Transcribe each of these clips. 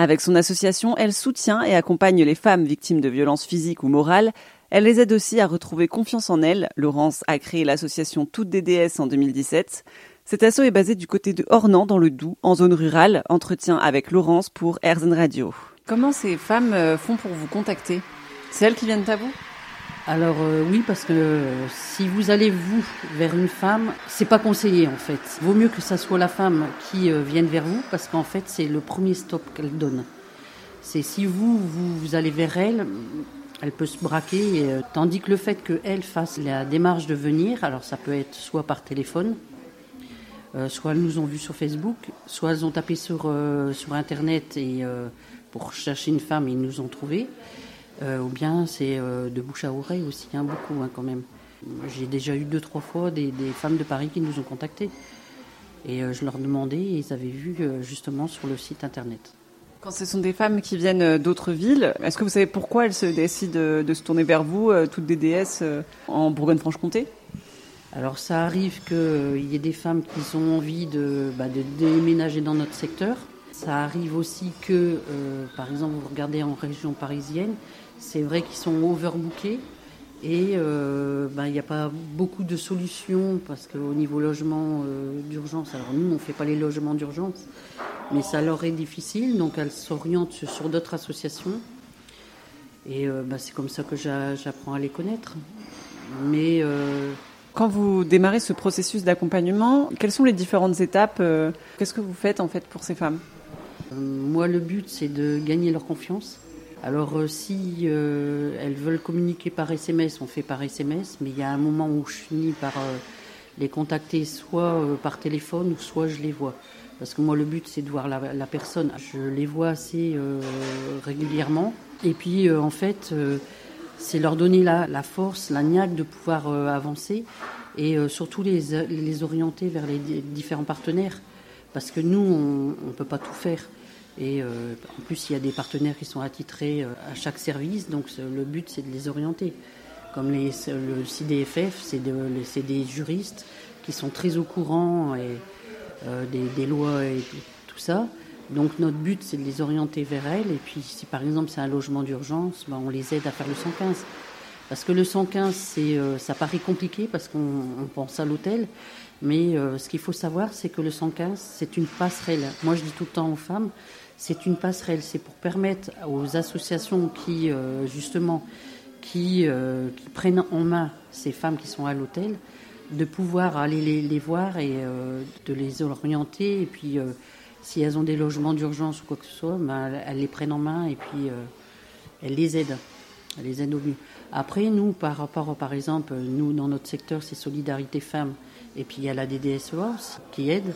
Avec son association, elle soutient et accompagne les femmes victimes de violences physiques ou morales. Elle les aide aussi à retrouver confiance en elles. Laurence a créé l'association Toutes DDS en 2017. Cet assaut est basé du côté de Ornans dans le Doubs, en zone rurale. Entretien avec Laurence pour Airzen Radio. Comment ces femmes euh, font pour vous contacter? C'est elles qui viennent à vous? Alors euh, oui, parce que euh, si vous allez vous vers une femme, c'est pas conseillé en fait. Vaut mieux que ça soit la femme qui vienne vers vous, parce qu'en fait c'est le premier stop qu'elle donne. C'est si vous, vous, allez vers elle, elle peut se braquer, tandis que le fait qu'elle fasse la démarche de venir, alors ça peut être soit par téléphone, soit elles nous ont vues sur Facebook, soit elles ont tapé sur, sur Internet et pour chercher une femme, ils nous ont trouvé. Euh, ou bien c'est euh, de bouche à oreille aussi, hein, beaucoup hein, quand même. J'ai déjà eu deux, trois fois des, femmes de Paris qui nous ont contactés. Et euh, je leur demandais, et ils avaient vu justement sur le site internet. Quand ce sont des femmes qui viennent d'autres villes, est-ce que vous savez pourquoi elles se décident de se tourner vers vous, toutes des déesses en Bourgogne-Franche-Comté? Alors ça arrive qu'il y ait des femmes qui ont envie de, bah, de déménager dans notre secteur. Ça arrive aussi que, par exemple, vous regardez en région parisienne, c'est vrai qu'ils sont overbookés et euh, ben, il n'y a pas beaucoup de solutions parce qu'au niveau logement euh, d'urgence, alors nous on ne fait pas les logements d'urgence, mais ça leur est difficile, donc elles s'orientent sur d'autres associations. Et euh, ben, c'est comme ça que j'apprends à les connaître. Mais quand vous démarrez ce processus d'accompagnement, quelles sont les différentes étapes Qu'est-ce que vous faites en fait pour ces femmes? Moi, le but, c'est de gagner leur confiance alors euh, si euh, elles veulent communiquer par SMS, on fait par SMS, mais il y a un moment où je finis par euh, les contacter soit par téléphone ou soit je les vois. Parce que moi le but c'est de voir la, personne. Je les vois assez régulièrement. Et puis en fait c'est leur donner la, force, la niaque de pouvoir avancer et surtout les, les, orienter vers les différents partenaires. Parce que nous on ne peut pas tout faire. Et euh, en plus, il y a des partenaires qui sont attitrés euh, à chaque service, donc le but, c'est de les orienter. Comme le CDFF, c'est de, des juristes qui sont très au courant euh, des, lois et tout, ça. Donc notre but, c'est de les orienter vers elles. Et puis, si par exemple c'est un logement d'urgence, ben, on les aide à faire le 115. Parce que le 115, c'est, ça paraît compliqué parce qu'on pense à l'hôtel. Mais ce qu'il faut savoir, c'est que le 115, c'est une passerelle. Moi, je dis tout le temps aux femmes, c'est une passerelle. C'est pour permettre aux associations qui, euh, justement, euh, qui, prennent en main ces femmes qui sont à l'hôtel, de pouvoir aller les, voir et euh, de les orienter. Et puis, si elles ont des logements d'urgence ou quoi que ce soit, ben, elles les prennent en main et puis elles les aident. Elles les aident au mieux. Après, nous, par rapport, par exemple, nous, dans notre secteur, c'est Solidarité Femmes. Et puis, il y a la DDSEA qui aide.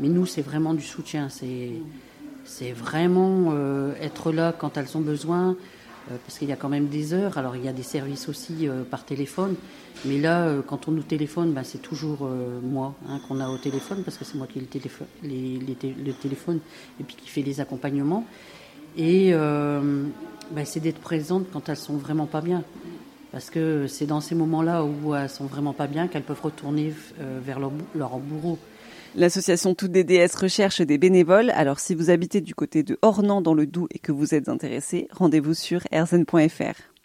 Mais nous, c'est vraiment du soutien. C'est c'est vraiment euh, être là quand elles ont besoin, euh, parce qu'il y a quand même des heures. Alors il y a des services aussi euh, par téléphone, mais là, quand on nous téléphone, bah, c'est toujours moi hein, qu'on a au téléphone, parce que c'est moi qui ai le, téléphone, le téléphone et puis qui fait les accompagnements. Et bah, c'est d'être présente quand elles sont vraiment pas bien. Parce que c'est dans ces moments-là où elles sont vraiment pas bien qu'elles peuvent retourner vers leur bourreau. L'association Toutes DDS recherche des bénévoles. Alors si vous habitez du côté de Ornans dans le Doubs et que vous êtes intéressé, rendez-vous sur erzen.fr.